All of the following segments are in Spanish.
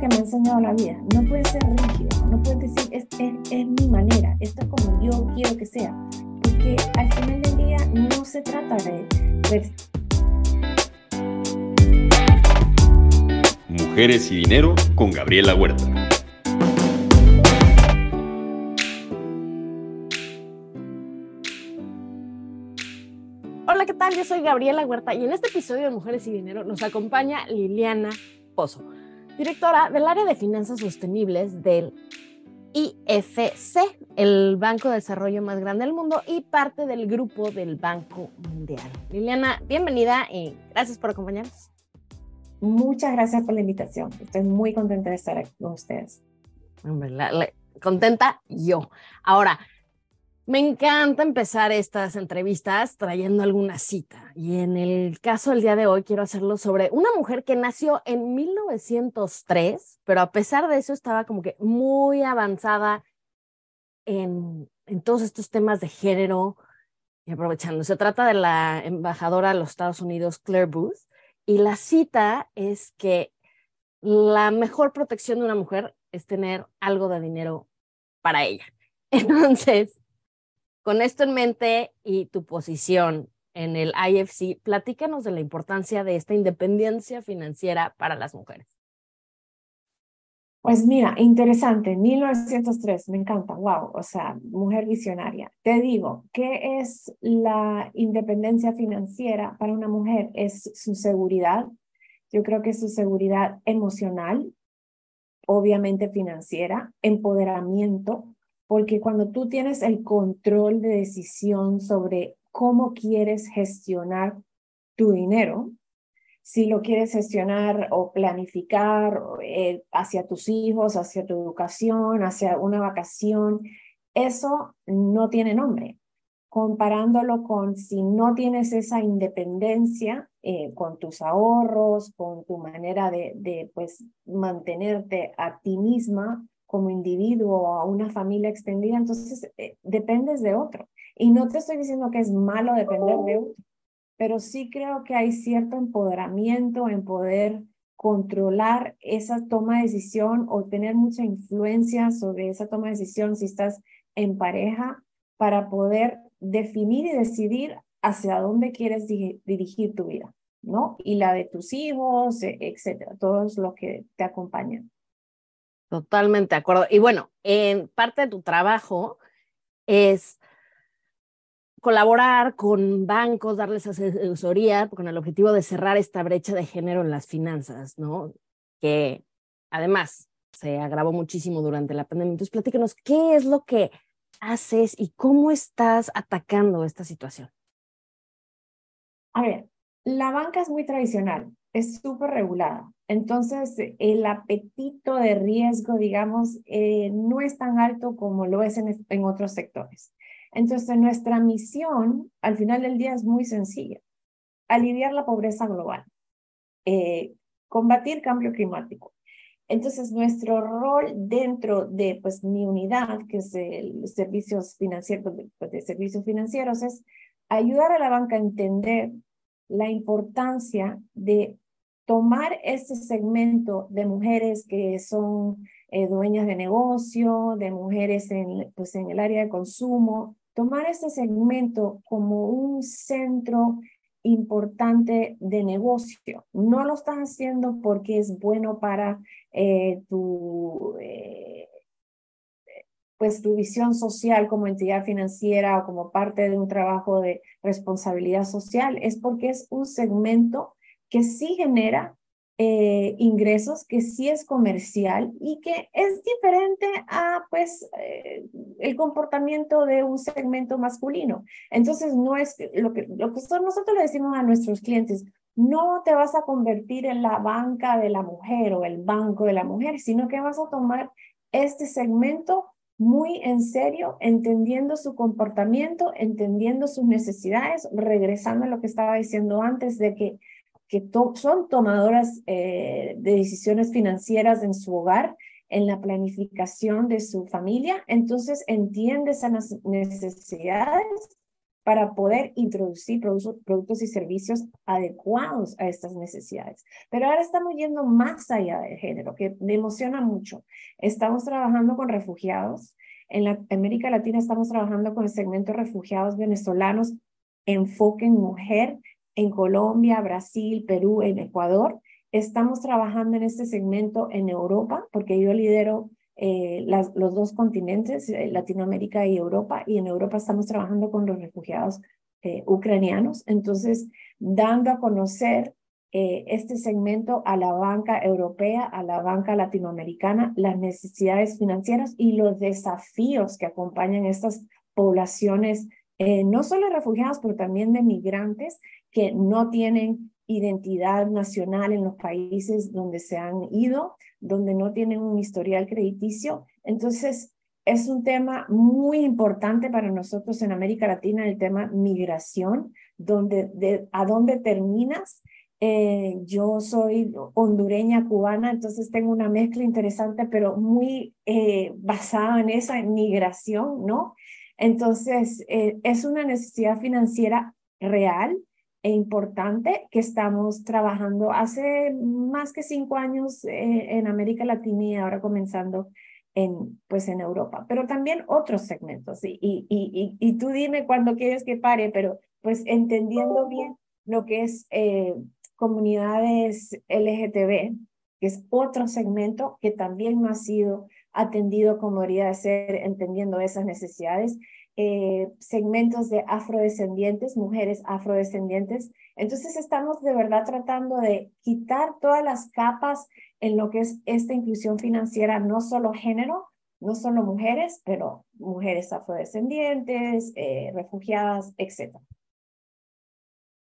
que me ha enseñado la vida. No puedes ser rígido, no puedes decir, es, es, mi manera, esto es como yo quiero que sea. Porque al final del día no se trata de, de Mujeres y Dinero con Gabriela Huerta. Hola, ¿qué tal? Yo soy Gabriela Huerta y en este episodio de Mujeres y Dinero nos acompaña Liliana Pozo, directora del área de finanzas sostenibles del IFC, el Banco de Desarrollo más grande del mundo y parte del grupo del Banco Mundial. Liliana, bienvenida y gracias por acompañarnos. Muchas gracias por la invitación. Estoy muy contenta de estar aquí con ustedes. contenta yo. Ahora, me encanta empezar estas entrevistas trayendo alguna cita. Y en el caso del día de hoy quiero hacerlo sobre una mujer que nació en 1903, pero a pesar de eso estaba como que muy avanzada en, todos estos temas de género. Y aprovechando, se trata de la embajadora de los Estados Unidos, Claire Booth y la cita es que la mejor protección de una mujer es tener algo de dinero para ella. Entonces, con esto en mente y tu posición en el IFC, platícanos de la importancia de esta independencia financiera para las mujeres. Pues mira, interesante, 1903, me encanta, wow, o sea, mujer visionaria. Te digo, ¿qué es la independencia financiera para una mujer? Es su seguridad, yo creo que es su seguridad emocional, obviamente financiera, empoderamiento, porque cuando tú tienes el control de decisión sobre cómo quieres gestionar tu dinero, si lo quieres gestionar o planificar eh, hacia tus hijos, hacia tu educación, hacia una vacación, eso no tiene nombre. Comparándolo con si no tienes esa independencia eh, con tus ahorros, con tu manera de, de pues, mantenerte a ti misma como individuo o a una familia extendida, entonces eh, dependes de otro. Y no te estoy diciendo que es malo depender de otro pero sí creo que hay cierto empoderamiento en poder controlar esa toma de decisión o tener mucha influencia sobre esa toma de decisión si estás en pareja para poder definir y decidir hacia dónde quieres dirigir tu vida, ¿no? Y la de tus hijos, e, etcétera, todos los que te acompañan. Totalmente de acuerdo. Y bueno, en parte de tu trabajo es colaborar con bancos, darles asesoría con el objetivo de cerrar esta brecha de género en las finanzas, ¿no? Que además se agravó muchísimo durante la pandemia. Entonces, platícanos, ¿qué es lo que haces y cómo estás atacando esta situación? A ver, la banca es muy tradicional, es súper regulada. Entonces, el apetito de riesgo, digamos, eh, no es tan alto como lo es en otros sectores. Entonces, nuestra misión al final del día es muy sencilla. Aliviar la pobreza global, eh, combatir cambio climático. Entonces, nuestro rol dentro de pues, mi unidad, que es el servicios financieros, pues, de servicios financieros, es ayudar a la banca a entender la importancia de tomar este segmento de mujeres que son eh, dueñas de negocio, de mujeres en, pues, en el área de consumo, tomar este segmento como un centro importante de negocio. No lo estás haciendo porque es bueno para eh, tu, eh, pues tu visión social como entidad financiera o como parte de un trabajo de responsabilidad social, es porque es un segmento que sí genera eh, ingresos que sí es comercial y que es diferente a pues eh, el comportamiento de un segmento masculino. Entonces no es lo que, lo que nosotros le decimos a nuestros clientes, no te vas a convertir en la banca de la mujer o el banco de la mujer, sino que vas a tomar este segmento muy en serio, entendiendo su comportamiento, entendiendo sus necesidades, regresando a lo que estaba diciendo antes de que que son tomadoras eh, de decisiones financieras en su hogar, en la planificación de su familia, entonces entiende esas necesidades para poder introducir productos y servicios adecuados a estas necesidades. Pero ahora estamos yendo más allá del género, que me emociona mucho. Estamos trabajando con refugiados. En América Latina estamos trabajando con el segmento de refugiados venezolanos, enfoque en mujer, en Colombia, Brasil, Perú, en Ecuador. Estamos trabajando en este segmento en Europa, porque yo lidero eh, los dos continentes, eh, Latinoamérica y Europa, y en Europa estamos trabajando con los refugiados eh, ucranianos, entonces dando a conocer este segmento a la banca europea, a la banca latinoamericana, las necesidades financieras y los desafíos que acompañan estas poblaciones, no solo de refugiados, pero también de migrantes que no tienen identidad nacional en los países donde se han ido, donde no tienen un historial crediticio. Entonces, es un tema muy importante para nosotros en América Latina, el tema migración, donde, de, a dónde terminas. Eh, yo soy hondureña cubana, entonces tengo una mezcla interesante, pero muy eh, basada en esa migración, ¿no? Entonces, eh, es una necesidad financiera real e importante que estamos trabajando hace más que cinco años eh, en América Latina y ahora comenzando en, pues en Europa, pero también otros segmentos. Y, y, y, y tú dime cuando quieres que pare, pero pues entendiendo bien lo que es eh, comunidades LGTB, que es otro segmento que también no ha sido atendido como debería ser, entendiendo esas necesidades. Eh, segmentos de afrodescendientes, mujeres afrodescendientes. Entonces estamos de verdad tratando de quitar todas las capas en lo que es esta inclusión financiera, no solo género, no solo mujeres, pero mujeres afrodescendientes, eh, refugiadas, etc.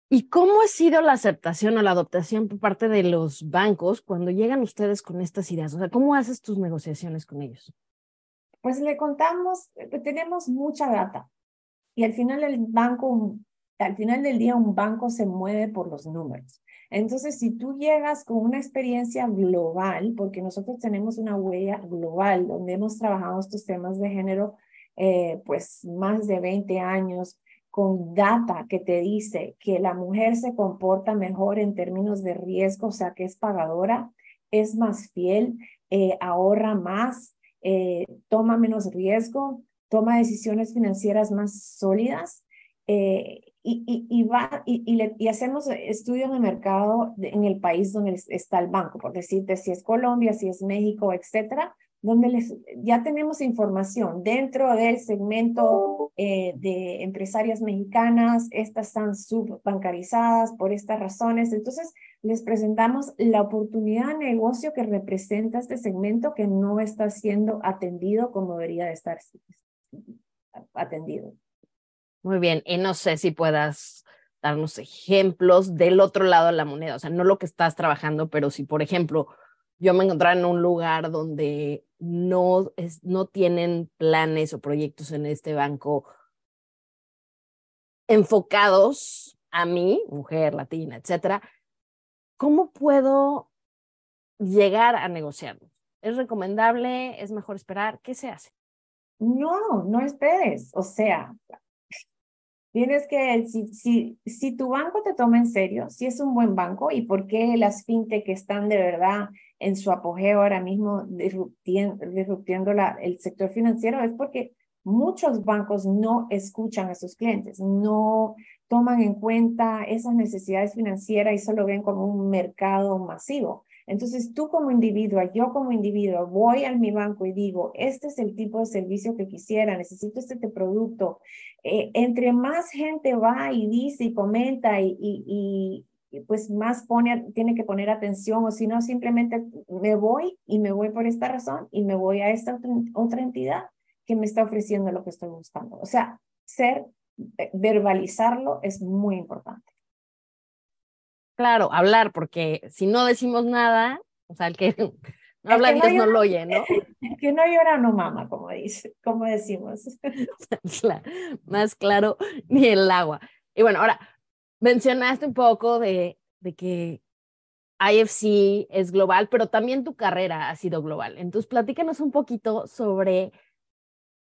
¿Y cómo ha sido la aceptación o la adoptación por parte de los bancos cuando llegan ustedes con estas ideas? O sea, ¿cómo haces tus negociaciones con ellos? Pues le contamos, tenemos mucha data y al final el banco, al final del día un banco se mueve por los números. Entonces, si tú llegas con una experiencia global, porque nosotros tenemos una huella global donde hemos trabajado estos temas de género, eh, pues más de 20 años, con data que te dice que la mujer se comporta mejor en términos de riesgo, o sea, que es pagadora, es más fiel, eh, ahorra más, eh, toma menos riesgo, toma decisiones financieras más sólidas eh, y, y, va, y, hacemos estudios de mercado en el país donde está el banco, por decirte si es Colombia, si es México, etcétera, donde les, ya tenemos información dentro del segmento eh, de empresarias mexicanas, estas están subbancarizadas por estas razones, entonces les presentamos la oportunidad de negocio que representa este segmento que no está siendo atendido como debería de estar atendido. Muy bien, y no sé si puedas darnos ejemplos del otro lado de la moneda, o sea, no lo que estás trabajando, pero si, por ejemplo, yo me encontrara en un lugar donde no, no tienen planes o proyectos en este banco enfocados a mí, mujer latina, etcétera, ¿cómo puedo llegar a negociarlo? ¿Es recomendable? ¿Es mejor esperar? ¿Qué se hace? No, no esperes. O sea, tienes que, si, si, si tu banco te toma en serio, si es un buen banco y por qué las fintech están de verdad en su apogeo ahora mismo disruptiendo, la, el sector financiero, es porque muchos bancos no escuchan a sus clientes, no toman en cuenta esas necesidades financieras y solo ven como un mercado masivo. Entonces, tú como individuo, yo como individuo, voy a mi banco y digo, este es el tipo de servicio que quisiera, necesito este, producto. Eh, entre más gente va y dice y comenta y, y, y, pues más pone, tiene que poner atención o si no, simplemente me voy y me voy por esta razón y me voy a esta otra entidad que me está ofreciendo lo que estoy buscando. O sea, ser verbalizarlo es muy importante. Claro, hablar, porque si no decimos nada, o sea, el que no habla Dios no, lo oye, ¿no? El que no llora no mama, como, dice, como decimos. Más claro ni el agua. Y bueno, ahora, mencionaste un poco de, de que IFC es global, pero también tu carrera ha sido global. Entonces, platícanos un poquito sobre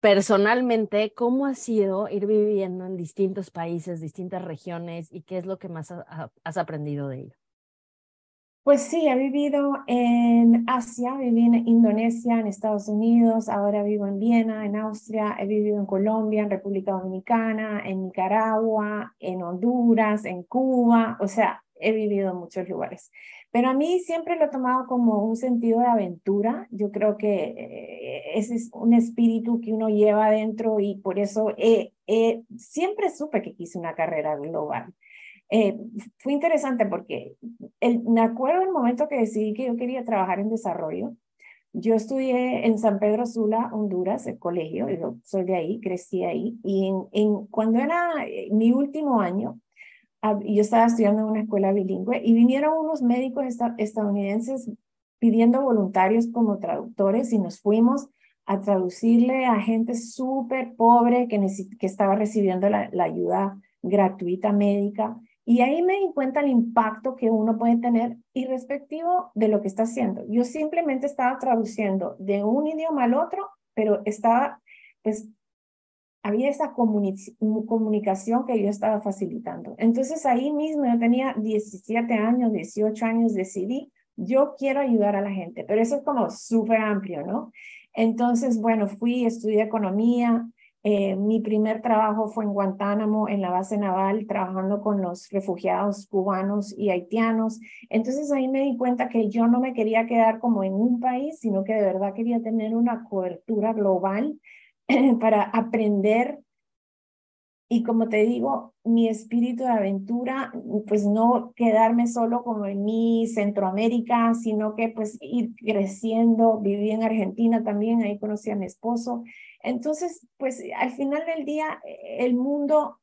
personalmente, ¿cómo ha sido ir viviendo en distintos países, distintas regiones y qué es lo que más has aprendido de ello? Pues sí, he vivido en Asia, viví en Indonesia, en Estados Unidos, ahora vivo en Viena, en Austria, he vivido en Colombia, en República Dominicana, en Nicaragua, en Honduras, en Cuba, o sea, he vivido en muchos lugares. Pero a mí siempre lo he tomado como un sentido de aventura. Yo creo que eh, ese es un espíritu que uno lleva adentro y por eso siempre supe que quise una carrera global. Eh, fue interesante porque me acuerdo el momento que decidí que yo quería trabajar en desarrollo. Yo estudié en San Pedro Sula, Honduras, el colegio, yo soy de ahí, crecí ahí, y cuando era eh, mi último año, yo estaba estudiando en una escuela bilingüe y vinieron unos médicos estadounidenses pidiendo voluntarios como traductores y nos fuimos a traducirle a gente súper pobre que, que estaba recibiendo la, la ayuda gratuita médica y ahí me di cuenta el impacto que uno puede tener irrespectivo de lo que está haciendo. Yo simplemente estaba traduciendo de un idioma al otro, pero estaba, pues, había esa comunicación que yo estaba facilitando. Entonces ahí mismo yo tenía 17 años, 18 años, decidí, yo quiero ayudar a la gente, pero eso es como súper amplio, ¿no? Entonces, bueno, fui, estudié economía, eh, mi primer trabajo fue en Guantánamo, en la base naval, trabajando con los refugiados cubanos y haitianos. Entonces ahí me di cuenta que yo no me quería quedar como en un país, sino que de verdad quería tener una cobertura global para aprender. Y como te digo, mi espíritu de aventura, pues no quedarme solo como en mi Centroamérica, sino que pues ir creciendo. Viví en Argentina también, ahí conocí a mi esposo entonces, pues al final del día, el mundo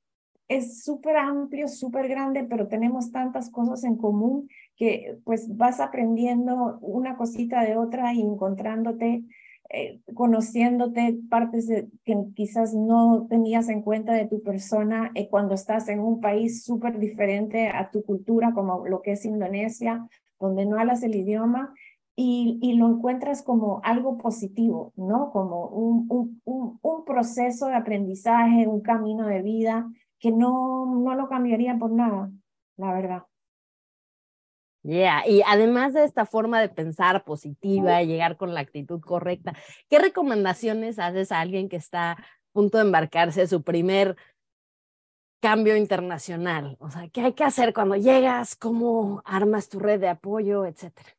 es súper amplio, súper grande, pero tenemos tantas cosas en común que pues vas aprendiendo una cosita de otra y encontrándote, eh, conociéndote partes que quizás no tenías en cuenta de tu persona eh, cuando estás en un país súper diferente a tu cultura, como lo que es Indonesia, donde no hablas el idioma y, lo encuentras como algo positivo, ¿no? Como un, un, un, proceso de aprendizaje, un camino de vida que no, no lo cambiaría por nada, la verdad. Yeah, y además de esta forma de pensar positiva, llegar con la actitud correcta, ¿qué recomendaciones haces a alguien que está a punto de embarcarse su primer cambio internacional? O sea, ¿qué hay que hacer cuando llegas? ¿Cómo armas tu red de apoyo, etcétera?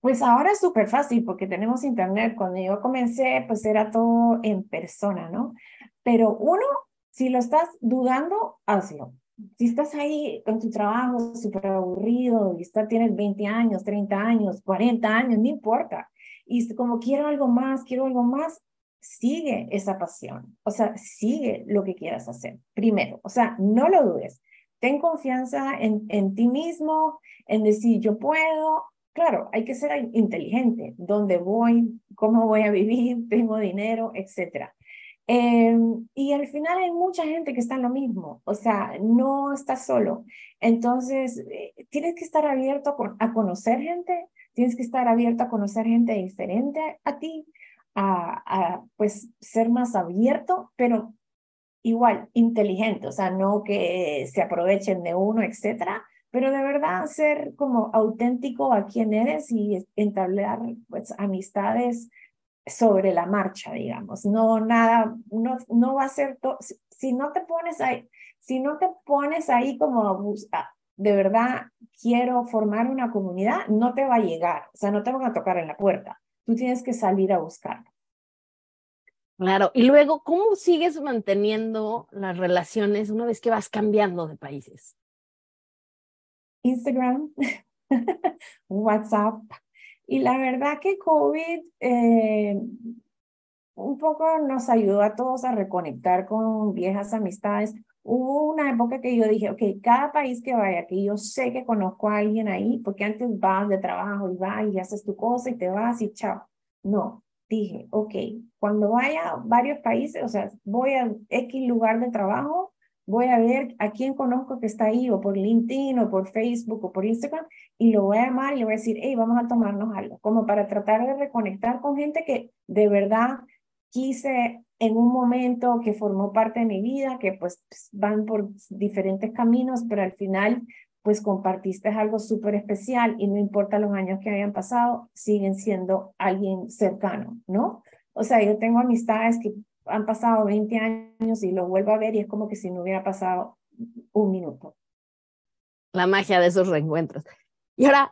Pues ahora es súper fácil porque tenemos internet. Cuando yo comencé, pues era todo en persona, ¿no? Pero uno, si lo estás dudando, hazlo. Si estás ahí con tu trabajo súper aburrido y está, tienes 20 años, 30 años, 40 años, no importa. Y como quiero algo más, quiero algo más, sigue esa pasión. O sea, sigue lo que quieras hacer. Primero, o sea, no lo dudes. Ten confianza en, en ti mismo, en decir yo puedo, Claro, hay que ser inteligente. ¿Dónde voy? ¿Cómo voy a vivir? ¿Tengo dinero? Etcétera. Em, y al final hay mucha gente que está en lo mismo, o sea, no estás solo. Entonces, eh, tienes que estar abierto a, conocer gente, tienes que estar abierto a conocer gente diferente a, ti, a, a, pues ser más abierto, pero igual inteligente, o sea, no que se aprovechen de uno, etcétera, pero de verdad ser como auténtico a quien eres y entablar pues amistades sobre la marcha, digamos. No nada, no, no va a ser todo, si, no te pones ahí, si no te pones ahí como a buscar, de verdad quiero formar una comunidad, no te va a llegar, o sea, no te van a tocar en la puerta. Tú tienes que salir a buscarlo. Claro, y luego, ¿cómo sigues manteniendo las relaciones una vez que vas cambiando de países? Instagram, WhatsApp. Y la verdad que COVID eh, un poco nos ayudó a todos a reconectar con viejas amistades. Hubo una época que yo dije, ok, cada país que vaya, que yo sé que conozco a alguien ahí, porque antes vas de trabajo y vas y haces tu cosa y te vas y chao. No, dije, ok, cuando vaya a varios países, o sea, voy a X lugar de trabajo, voy a ver a quién conozco que está ahí, o por LinkedIn, o por Facebook, o por Instagram, y lo voy a llamar y le voy a decir, hey, vamos a tomarnos algo, como para tratar de reconectar con gente que de verdad quise en un momento que formó parte de mi vida, que pues van por diferentes caminos, pero al final pues compartiste algo súper especial y no importa los años que hayan pasado, siguen siendo alguien cercano, ¿no? O sea, yo tengo amistades que han pasado 20 años y los vuelvo a ver y es como que si no hubiera pasado un minuto. La magia de esos reencuentros. Y ahora,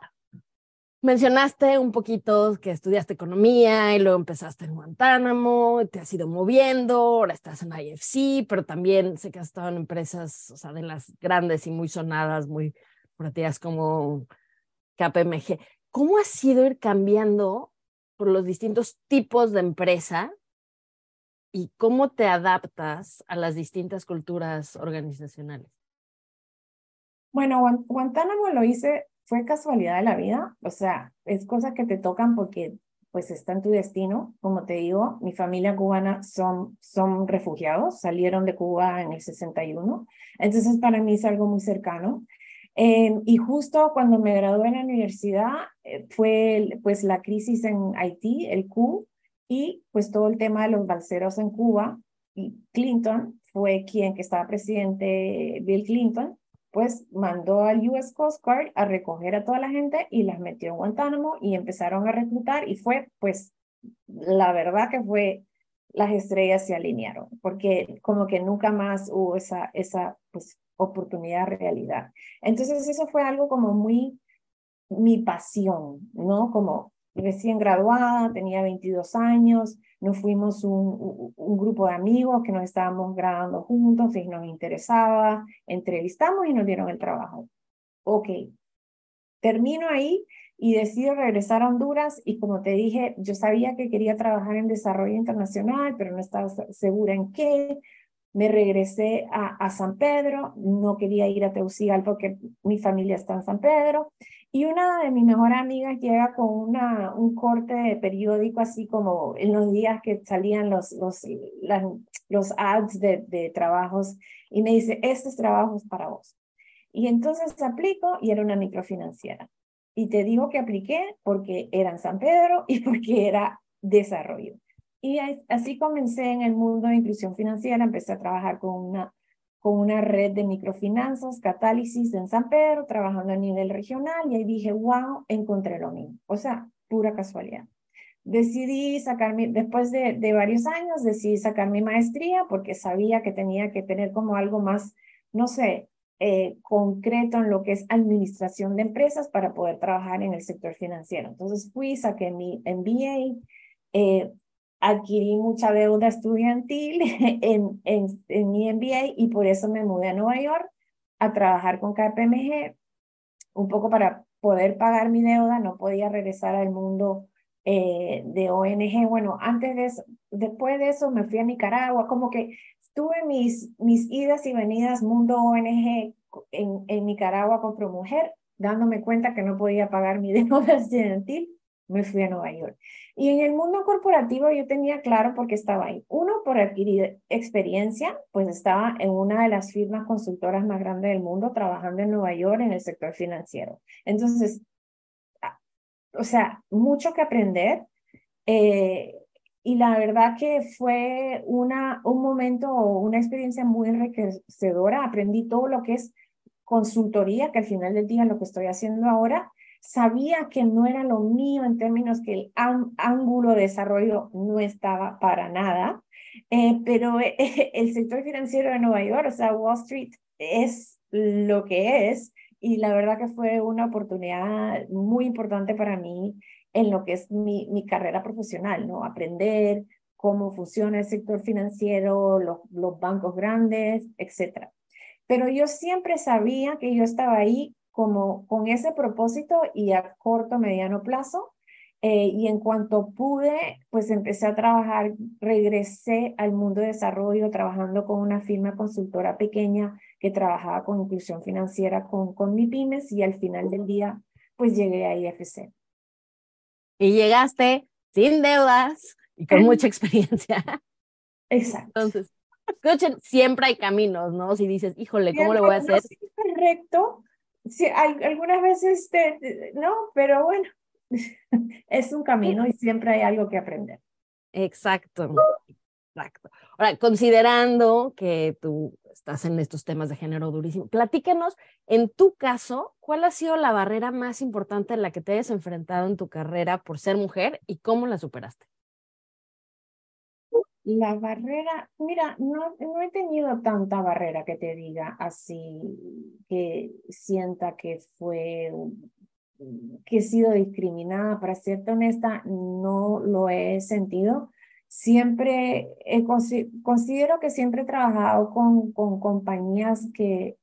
mencionaste un poquito que estudiaste economía y luego empezaste en Guantánamo, te has ido moviendo, ahora estás en IFC, pero también sé que has estado en empresas, o sea, de las grandes y muy sonadas, muy proteas como KPMG. ¿Cómo ha sido ir cambiando por los distintos tipos de empresa y cómo te adaptas a las distintas culturas organizacionales? Bueno, Guantánamo lo hice, fue casualidad de la vida, o sea, es cosas que te tocan porque pues está en tu destino. Como te digo, mi familia cubana son, son refugiados, salieron de Cuba en el 61, entonces para mí es algo muy cercano. Em, y justo cuando me gradué en la universidad eh, fue pues la crisis en Haití, el Q, y pues todo el tema de los balseros en Cuba. Y Clinton fue quien que estaba presidente, Bill Clinton, pues mandó al US Coast Guard a recoger a toda la gente y las metió en Guantánamo y empezaron a reclutar y fue pues la verdad que fue las estrellas se alinearon porque como que nunca más hubo esa esa pues oportunidad realidad. Entonces eso fue algo como muy mi pasión, ¿no? Como recién graduada, tenía 22 años, nos fuimos un, grupo de amigos que nos estábamos grabando juntos y nos interesaba, entrevistamos y nos dieron el trabajo. Ok, termino ahí y decido regresar a Honduras y como te dije, yo sabía que quería trabajar en desarrollo internacional, pero no estaba segura en qué. Me regresé a, San Pedro, no quería ir a Teucigal porque mi familia está en San Pedro. Y una de mis mejores amigas llega con un corte de periódico, así como en los días que salían los, los, los ads de, trabajos, y me dice, este trabajo es para vos. Y entonces aplico y era una microfinanciera. Y te digo que apliqué porque era en San Pedro y porque era desarrollo. Y así comencé en el mundo de inclusión financiera, empecé a trabajar con una, con una red de microfinanzas, catálisis en San Pedro, trabajando a nivel regional, y ahí dije, wow, encontré lo mismo. O sea, pura casualidad. Decidí sacarme, después de, de varios años, decidí sacar mi maestría porque sabía que tenía que tener como algo más, no sé, eh, concreto en lo que es administración de empresas para poder trabajar en el sector financiero. Entonces fui, saqué mi MBA, eh, adquirí mucha deuda estudiantil en, en, mi MBA y por eso me mudé a Nueva York a trabajar con KPMG, un poco para poder pagar mi deuda, no podía regresar al mundo eh, de ONG. Bueno, antes de eso, después de eso me fui a Nicaragua, como que tuve mis, mis idas y venidas mundo ONG en, en Nicaragua con Mujer, dándome cuenta que no podía pagar mi deuda estudiantil me fui a Nueva York. Y en el mundo corporativo yo tenía claro por qué estaba ahí. Uno, por adquirir experiencia, pues estaba en una de las firmas consultoras más grandes del mundo trabajando en Nueva York en el sector financiero. Entonces, o sea, mucho que aprender. Eh, y la verdad que fue una, un momento, una experiencia muy enriquecedora. Aprendí todo lo que es consultoría, que al final del día lo que estoy haciendo ahora, sabía que no era lo mío en términos que el ángulo de desarrollo no estaba para nada, eh, pero el sector financiero de Nueva York, o sea, Wall Street, es lo que es y la verdad que fue una oportunidad muy importante para mí en lo que es mi, mi carrera profesional, ¿no? Aprender cómo funciona el sector financiero, los, los bancos grandes, etcétera. Pero yo siempre sabía que yo estaba ahí como con ese propósito y a corto, mediano plazo. Eh, y en cuanto pude, pues empecé a trabajar, regresé al mundo de desarrollo trabajando con una firma consultora pequeña que trabajaba con inclusión financiera con, con mi pymes y al final del día, pues llegué a IFC. Y llegaste sin deudas y con mucha experiencia. Exacto. Entonces, escuchen, siempre hay caminos, ¿no? Si dices, híjole, ¿cómo lo voy a hacer? Correcto, sí, hay, algunas veces no, pero bueno, es un camino y siempre hay algo que aprender. Exacto. Exacto. Ahora, considerando que tú estás en estos temas de género durísimo, platícanos, en tu caso, ¿cuál ha sido la barrera más importante en la que te hayas enfrentado en tu carrera por ser mujer y cómo la superaste? La barrera, mira, no, no he tenido tanta barrera que te diga así, que sienta que fue, que he sido discriminada. Para serte honesta, no lo he sentido siempre considero que siempre he trabajado con, con compañías que,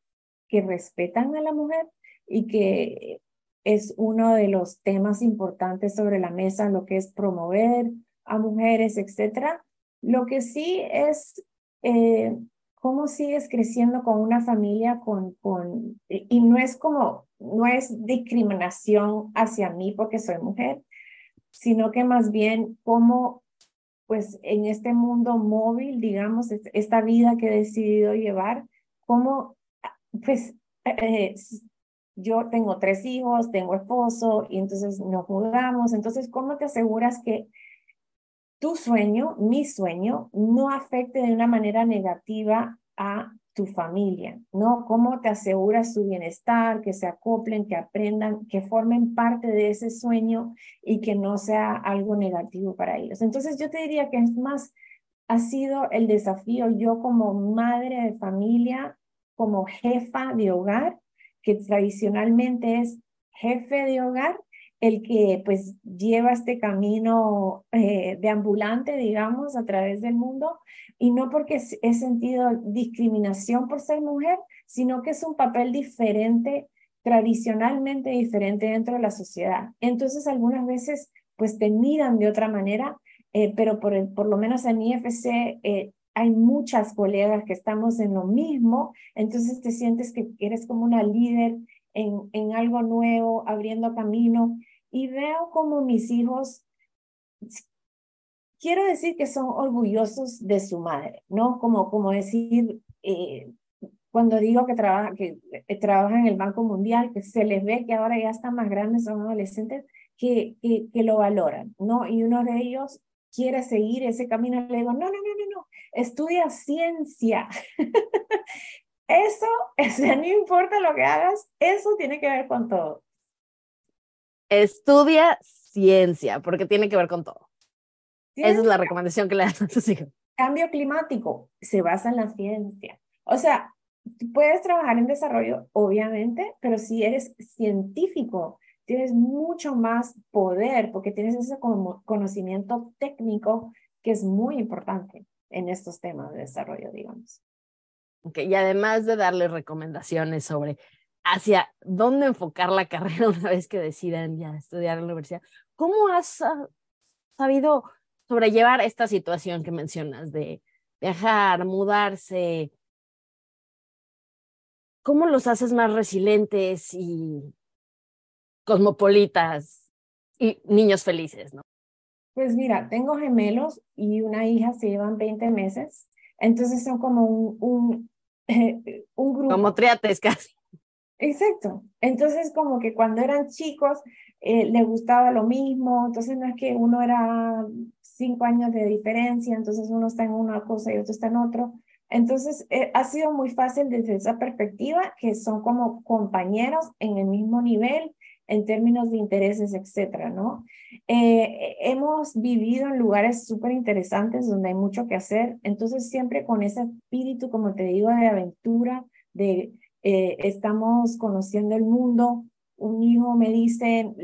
que respetan a la mujer y que es uno de los temas importantes sobre la mesa, lo que es promover a mujeres, etcétera. Lo que sí es eh, cómo sigues creciendo con una familia con, con, y no es como, no es discriminación hacia mí porque soy mujer, sino que más bien cómo pues en este mundo móvil, digamos, esta vida que he decidido llevar, como, pues, eh, yo tengo tres hijos, tengo esposo y entonces nos mudamos, entonces, ¿cómo te aseguras que tu sueño, mi sueño, no afecte de una manera negativa a tu familia, ¿no? ¿Cómo te aseguras su bienestar, que se acoplen, que aprendan, que formen parte de ese sueño y que no sea algo negativo para ellos? Entonces yo te diría que es más, ha sido el desafío yo como madre de familia, como jefa de hogar, que tradicionalmente es jefe de hogar, el que pues lleva este camino eh, de ambulante, digamos, a través del mundo, y no porque he sentido discriminación por ser mujer, sino que es un papel diferente, tradicionalmente diferente dentro de la sociedad. Entonces, algunas veces, pues te miran de otra manera, eh, pero por, por lo menos en IFC eh, hay muchas colegas que estamos en lo mismo, entonces te sientes que eres como una líder en, en algo nuevo, abriendo camino, y veo como mis hijos quiero decir que son orgullosos de su madre, ¿no? Como, como decir, eh, cuando digo que trabaja, que eh, trabaja en el Banco Mundial, que se les ve que ahora ya están más grandes, son adolescentes, que, que, que lo valoran, ¿no? Y uno de ellos quiere seguir ese camino, le digo, no, no, no, no, no, estudia ciencia. eso, eso, no importa lo que hagas, eso tiene que ver con todo. Estudia ciencia, porque tiene que ver con todo. Esa es la recomendación que le das a tus hijos. Cambio climático se basa en la ciencia. O sea, puedes trabajar en desarrollo, obviamente, pero si eres científico, tienes mucho más poder porque tienes ese conocimiento técnico que es muy importante en estos temas de desarrollo, digamos. Okay, y además de darles recomendaciones sobre hacia dónde enfocar la carrera una vez que decidan ya estudiar en la universidad, ¿cómo has sabido sobrellevar esta situación que mencionas de viajar, mudarse? ¿Cómo los haces más resilientes y cosmopolitas y niños felices, no? Pues mira, tengo gemelos y una hija se llevan 20 meses, entonces son como un, un, un grupo. Como triates casi. Exacto. Entonces, como que cuando eran chicos, eh, les gustaba lo mismo, entonces no es que uno era cinco años de diferencia, entonces uno está en una cosa y otro está en otro. Entonces, eh, ha sido muy fácil desde esa perspectiva, que son como compañeros en el mismo nivel en términos de intereses, etcétera, ¿no? Eh, hemos vivido en lugares súper interesantes donde hay mucho que hacer, entonces siempre con ese espíritu, como te digo, de aventura, de eh, estamos conociendo el mundo. Un hijo me dice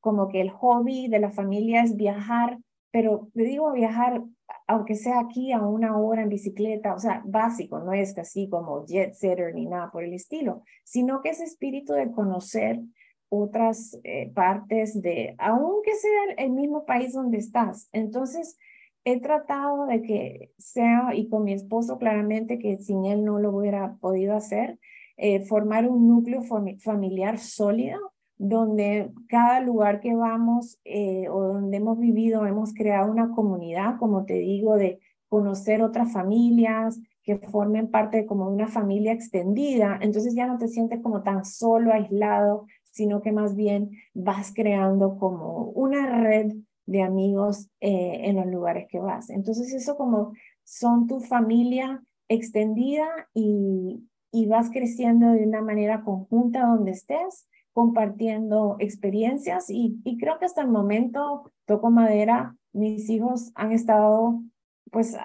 como que el hobby de la familia es viajar, pero te digo viajar, aunque sea aquí a una hora en bicicleta, o sea, básico, no es así como jet setter ni nada por el estilo, sino que ese espíritu de conocer otras eh, partes de, aunque sea el mismo país donde estás. Entonces, he tratado de que sea, y con mi esposo claramente, que sin él no lo hubiera podido hacer, eh, formar un núcleo familiar sólido donde cada lugar que vamos eh, o donde hemos vivido hemos creado una comunidad, como te digo, de conocer otras familias que formen parte de como una familia extendida. Entonces ya no te sientes como tan solo, aislado, sino que más bien vas creando como una red de amigos eh, en los lugares que vas. Entonces eso como son tu familia extendida y, y vas creciendo de una manera conjunta donde estés, compartiendo experiencias y, creo que hasta el momento, toco madera, mis hijos han estado, pues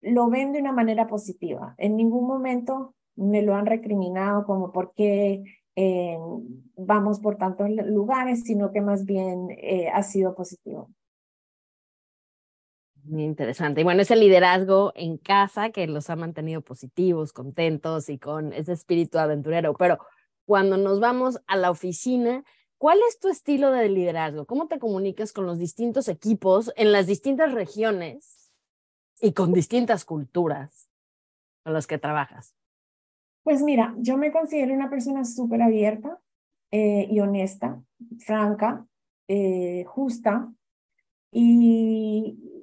lo ven de una manera positiva. En ningún momento me lo han recriminado como por qué eh, vamos por tantos lugares, sino que más bien eh, ha sido positivo. Muy interesante. Y bueno, ese liderazgo en casa que los ha mantenido positivos, contentos y con ese espíritu aventurero. Pero cuando nos vamos a la oficina, ¿cuál es tu estilo de liderazgo? ¿Cómo te comunicas con los distintos equipos en las distintas regiones y con distintas culturas con las que trabajas? Pues mira, yo me considero una persona súper abierta eh, y honesta, franca, eh, justa y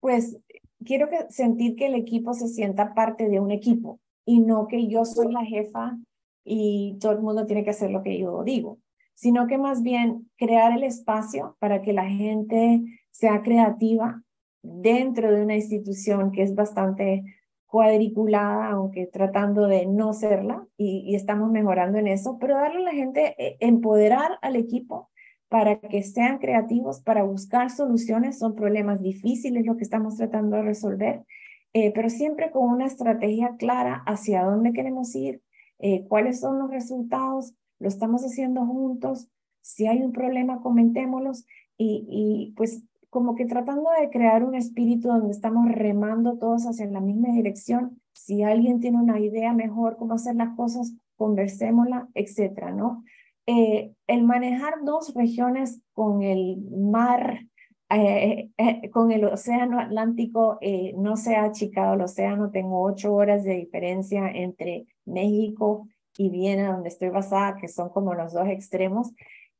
pues quiero que, sentir que el equipo se sienta parte de un equipo y no que yo soy la jefa y todo el mundo tiene que hacer lo que yo digo, sino que más bien crear el espacio para que la gente sea creativa dentro de una institución que es bastante cuadriculada, aunque tratando de no serla, y, estamos mejorando en eso, pero darle a la gente, eh, empoderar al equipo para que sean creativos, para buscar soluciones, son problemas difíciles lo que estamos tratando de resolver, eh, pero siempre con una estrategia clara hacia dónde queremos ir, eh, cuáles son los resultados, lo estamos haciendo juntos, si hay un problema, comentémoslos y, y pues como que tratando de crear un espíritu donde estamos remando todos hacia la misma dirección. Si alguien tiene una idea mejor cómo hacer las cosas, conversémosla, etcétera, ¿no? Eh, el manejar dos regiones con el mar, eh, eh, con el océano Atlántico, no se ha achicado el océano, tengo ocho horas de diferencia entre México y Viena, donde estoy basada, que son como los dos extremos.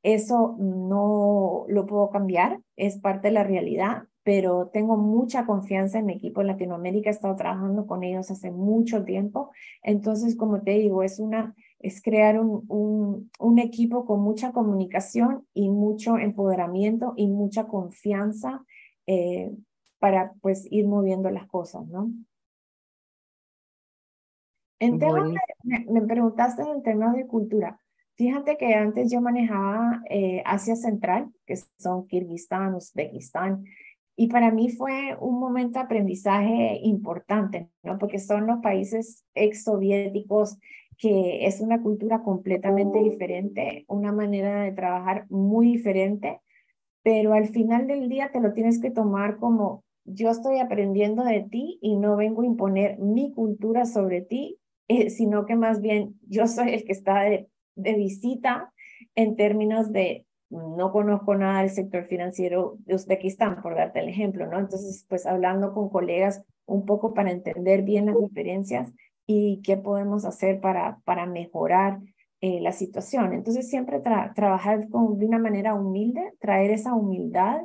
Eso no lo puedo cambiar, es parte de la realidad, pero tengo mucha confianza en mi equipo en Latinoamérica, he estado trabajando con ellos hace mucho tiempo, entonces como te digo, es una es crear un, un, un equipo con mucha comunicación y mucho empoderamiento y mucha confianza eh, para pues ir moviendo las cosas, ¿no? En temas me, me, preguntaste en temas de cultura. Fíjate que antes yo manejaba eh, Asia Central, que son Kirguistán, Uzbekistán, y para mí fue un momento de aprendizaje importante, ¿no? Porque son los países exsoviéticos, que es una cultura completamente diferente, una manera de trabajar muy diferente, pero al final del día te lo tienes que tomar como yo estoy aprendiendo de ti y no vengo a imponer mi cultura sobre ti, eh, sino que más bien yo soy el que está de, de visita en términos de no conozco nada del sector financiero de Uzbekistán, por darte el ejemplo, ¿no? Entonces, pues hablando con colegas un poco para entender bien las diferencias y qué podemos hacer para, para mejorar eh, la situación. Entonces, siempre trabajar con, de una manera humilde, traer esa humildad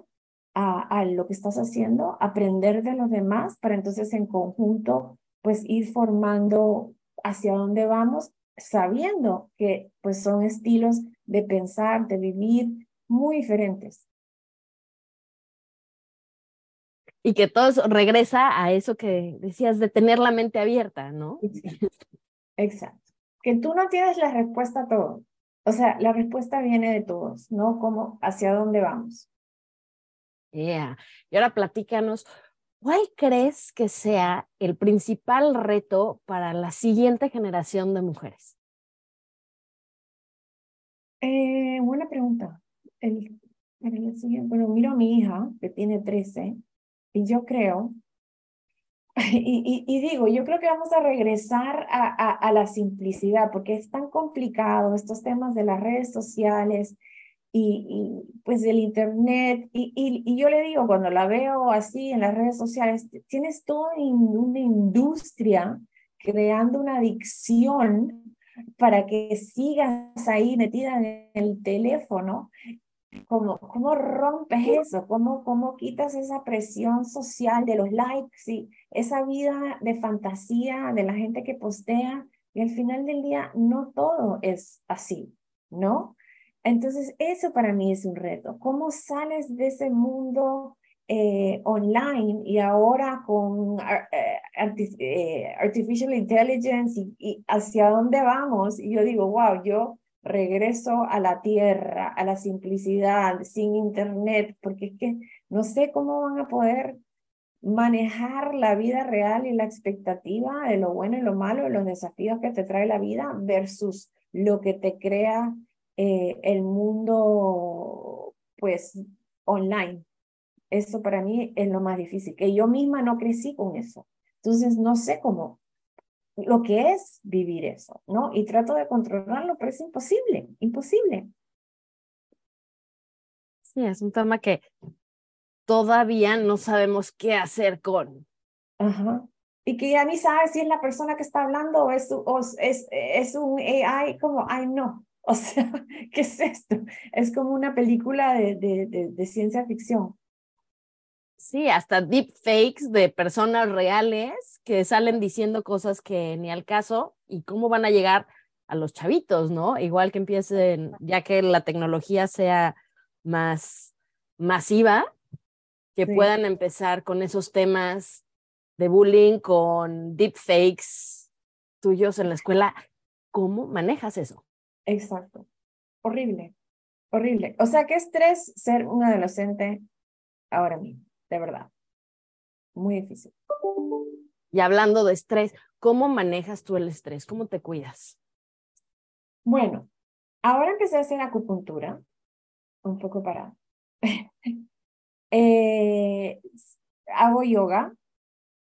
a, a lo que estás haciendo, aprender de los demás para entonces en conjunto, pues ir formando hacia dónde vamos sabiendo que pues son estilos de pensar, de vivir muy diferentes. Y que todo regresa a eso que decías de tener la mente abierta, ¿no? Exacto. Que tú no tienes la respuesta a todo. O sea, la respuesta viene de todos, ¿no? Como hacia dónde vamos. Yeah. Y ahora platícanos, ¿cuál crees que sea el principal reto para la siguiente generación de mujeres? Eh, buena pregunta. El, el siguiente, bueno, miro a mi hija, que tiene 13, y yo creo, y, digo, yo creo que vamos a regresar a, la simplicidad, porque es tan complicado estos temas de las redes sociales y, y pues del Internet. Y, yo le digo, cuando la veo así en las redes sociales, tienes toda una industria creando una adicción para que sigas ahí metida en el teléfono. ¿Cómo, cómo rompes eso? ¿Cómo, ¿Cómo quitas esa presión social de los likes y esa vida de fantasía de la gente que postea? Y al final del día no todo es así, ¿no? Entonces, eso para mí es un reto. ¿Cómo sales de ese mundo eh, online y ahora con eh, eh, artificial intelligence y, hacia dónde vamos? Y yo digo, wow, yo regreso a la tierra, a la simplicidad, sin internet, porque es que no sé cómo van a poder manejar la vida real y la expectativa de lo bueno y lo malo, de los desafíos que te trae la vida versus lo que te crea el mundo, pues, online. Eso para mí es lo más difícil, que yo misma no crecí con eso. Entonces no sé cómo, lo que es vivir eso, ¿no? Y trato de controlarlo, pero es imposible, imposible. Sí, es un tema que todavía no sabemos qué hacer con. Ajá. Y que ya ni sabes si es la persona que está hablando o es, o es, es un AI, como, ay, no. O sea, ¿qué es esto? Es como una película de, de, de ciencia ficción. Sí, hasta deepfakes de personas reales que salen diciendo cosas que ni al caso y cómo van a llegar a los chavitos, ¿no? Igual que empiecen, ya que la tecnología sea más masiva, que puedan empezar con esos temas de bullying, con deepfakes tuyos en la escuela. ¿Cómo manejas eso? Exacto. Horrible, horrible. O sea, qué estrés ser un adolescente ahora mismo de verdad. Muy difícil. Y hablando de estrés, ¿cómo manejas tú el estrés? ¿Cómo te cuidas? Bueno, ahora empecé a hacer acupuntura, un poco para... eh, hago yoga,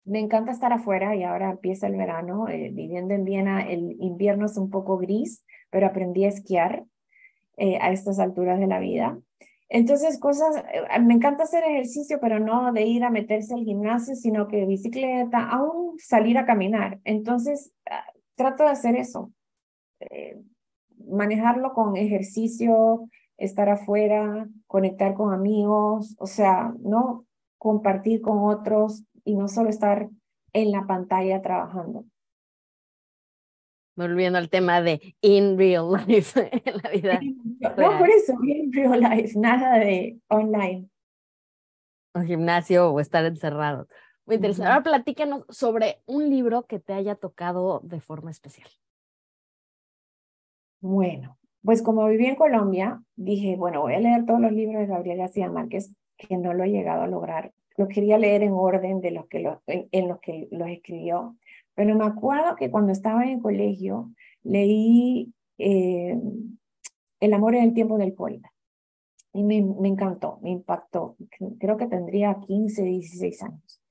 me encanta estar afuera y ahora empieza el verano. Eh, viviendo en Viena, el invierno es un poco gris, pero aprendí a esquiar eh, a estas alturas de la vida. Entonces, cosas, eh, me encanta hacer ejercicio, pero no de ir a meterse al gimnasio, sino que bicicleta, aún salir a caminar. Entonces, ah, trato de hacer eso, eh, manejarlo con ejercicio, estar afuera, conectar con amigos, o sea, no compartir con otros y no solo estar en la pantalla trabajando volviendo al tema de in real life en la vida. No, por eso, in real life, nada de online. Un gimnasio o estar encerrado. Muy interesante. Ahora platícanos sobre un libro que te haya tocado de forma especial. Bueno, pues como viví en Colombia, dije, bueno, voy a leer todos los libros de Gabriel García Márquez, que no lo he llegado a lograr. Lo quería leer en orden de los que lo, en los que los escribió. Pero me acuerdo que cuando estaba en el colegio leí eh, El amor en el tiempo del cólera. Y me, me, encantó, me impactó. Creo que tendría 15, 16 años.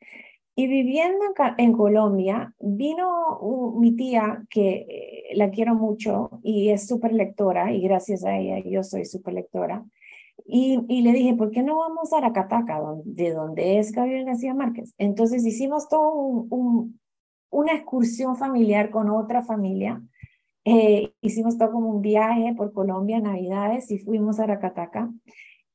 Y viviendo en, Colombia, vino mi tía, que eh, la quiero mucho y es súper lectora, y gracias a ella yo soy súper lectora. Y, y, le dije, ¿por qué no vamos a Aracataca, de donde es Gabriel García Márquez? Entonces hicimos todo un, una excursión familiar con otra familia. Eh, hicimos todo como un viaje por Colombia, Navidades, y fuimos a Aracataca.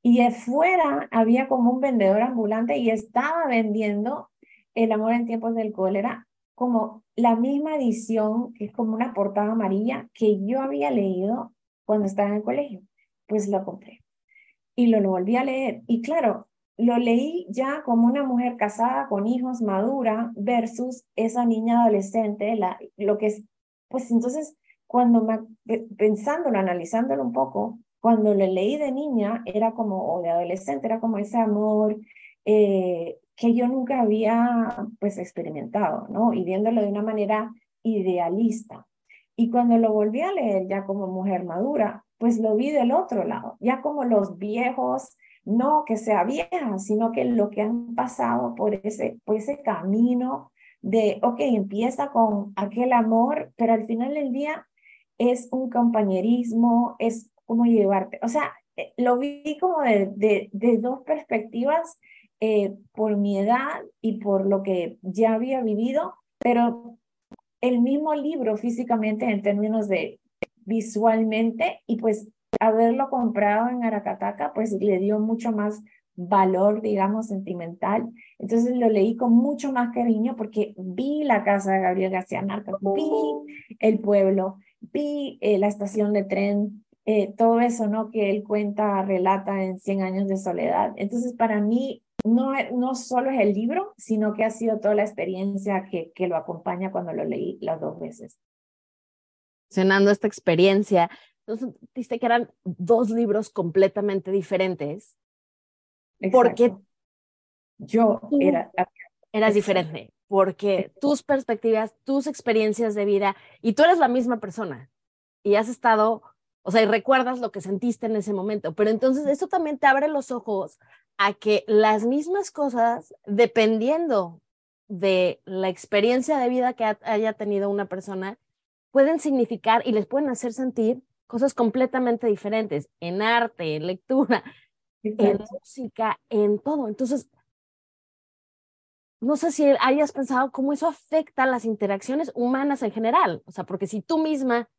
Y afuera había como un vendedor ambulante y estaba vendiendo El amor en tiempos del cólera, como la misma edición, que es como una portada amarilla, que yo había leído cuando estaba en el colegio. Pues lo compré. Y lo, lo volví a leer. Y claro, lo leí ya como una mujer casada con hijos, madura, versus esa niña adolescente, la, lo que es, pues entonces, cuando me, pensándolo, analizándolo un poco, cuando lo leí de niña, era como, o de adolescente, era como ese amor eh, que yo nunca había, pues, experimentado, ¿no? Y viéndolo de una manera idealista. Y cuando lo volví a leer ya como mujer madura, pues lo vi del otro lado, ya como los viejos no que sea vieja, sino que lo que han pasado por ese, por ese camino de, ok, empieza con aquel amor, pero al final del día es un compañerismo, es como llevarte, o sea, eh, lo vi como de, de, dos perspectivas, eh, por mi edad y por lo que ya había vivido, pero el mismo libro físicamente en términos de visualmente y pues haberlo comprado en Aracataca, pues le dio mucho más valor, digamos, sentimental. Entonces lo leí con mucho más cariño porque vi la casa de Gabriel García Márquez, vi el pueblo, vi eh, la estación de tren eh, todo eso, ¿no? Que él cuenta, relata en 100 años de soledad. Entonces, para mí, no, no solo es el libro, sino que ha sido toda la experiencia que, que lo acompaña cuando lo leí las dos veces. Cenando esta experiencia, entonces dijiste que eran dos libros completamente diferentes. Porque yo era... Eras diferente, porque tus perspectivas, tus experiencias de vida, y tú eres la misma persona, y has estado o sea, y recuerdas lo que sentiste en ese momento. Pero entonces eso también te abre los ojos a que las mismas cosas, dependiendo de la experiencia de vida que haya tenido una persona, pueden significar y les pueden hacer sentir cosas completamente diferentes en arte, en lectura, en música, en todo. Entonces, no sé si hayas pensado cómo eso afecta las interacciones humanas en general. O sea, porque si tú misma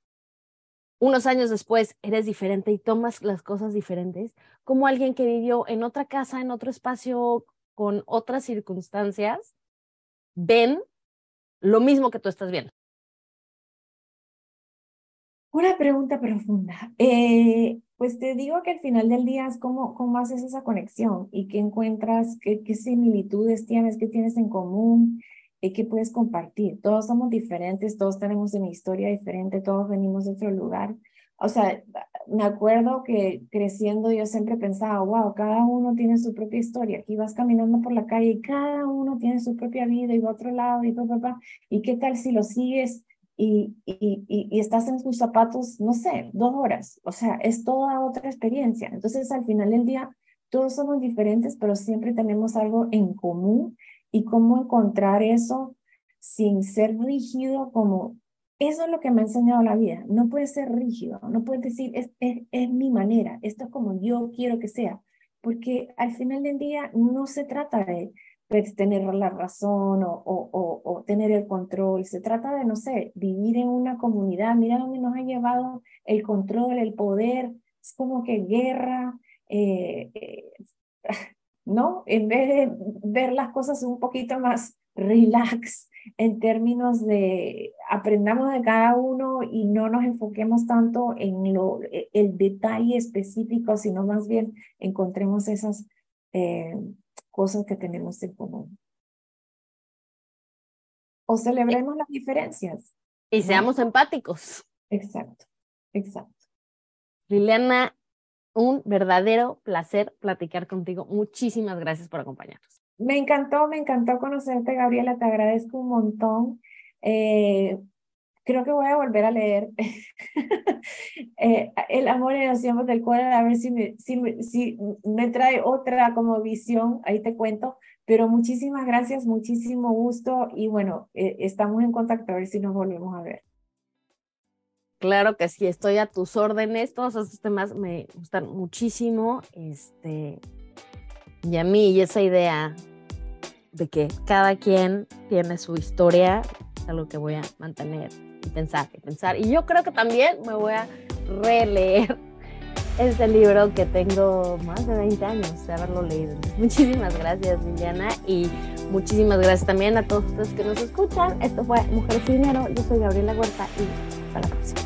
unos años después eres diferente y tomas las cosas diferentes, como alguien que vivió en otra casa, en otro espacio, con otras circunstancias, ven lo mismo que tú estás viendo. Una pregunta profunda. Eh, pues te digo que al final del día es cómo, cómo haces esa conexión y qué encuentras, qué, qué similitudes tienes, qué tienes en común, que puedes compartir. Todos somos diferentes, todos tenemos una historia diferente, todos venimos de otro lugar. O sea, me acuerdo que creciendo yo siempre pensaba, wow, cada uno tiene su propia historia. Aquí vas caminando por la calle y cada uno tiene su propia vida y va a otro lado y papá, ¿Y qué tal si lo sigues y, y, y, estás en tus zapatos, no sé, dos horas? O sea, es toda otra experiencia. Entonces, al final del día, todos somos diferentes, pero siempre tenemos algo en común y cómo encontrar eso sin ser rígido como eso es lo que me ha enseñado la vida. No puedes ser rígido, no puedes decir, es, es, mi manera, esto es como yo quiero que sea, porque al final del día no se trata de, tener la razón o, o, o, tener el control, se trata de, no sé, vivir en una comunidad. Mira dónde nos ha llevado el control, el poder, es como que guerra, eh, eh, ¿no? En vez de ver las cosas un poquito más relax en términos de aprendamos de cada uno y no nos enfoquemos tanto en lo, e, el detalle específico, sino más bien encontremos esas eh, cosas que tenemos en común. O celebremos las diferencias. Y seamos empáticos. Exacto, exacto. Liliana, un verdadero placer platicar contigo. Muchísimas gracias por acompañarnos. Me encantó, me encantó conocerte, Gabriela. Te agradezco un montón. Eh, creo que voy a volver a leer eh, El amor y los tiempos del cual, a ver si me, si, si me trae otra como visión, ahí te cuento. Pero muchísimas gracias, muchísimo gusto y bueno, eh, estamos en contacto a ver si nos volvemos a ver. Claro que sí, estoy a tus órdenes. Todos estos temas me gustan muchísimo. Este, y a mí, y esa idea de que cada quien tiene su historia, es algo que voy a mantener y pensar y pensar. Y yo creo que también me voy a releer este libro que tengo más de 20 años de haberlo leído. Muchísimas gracias, Liliana, y muchísimas gracias también a todos ustedes que nos escuchan. Esto fue Mujeres y Dinero. Yo soy Gabriela Huerta y hasta la próxima.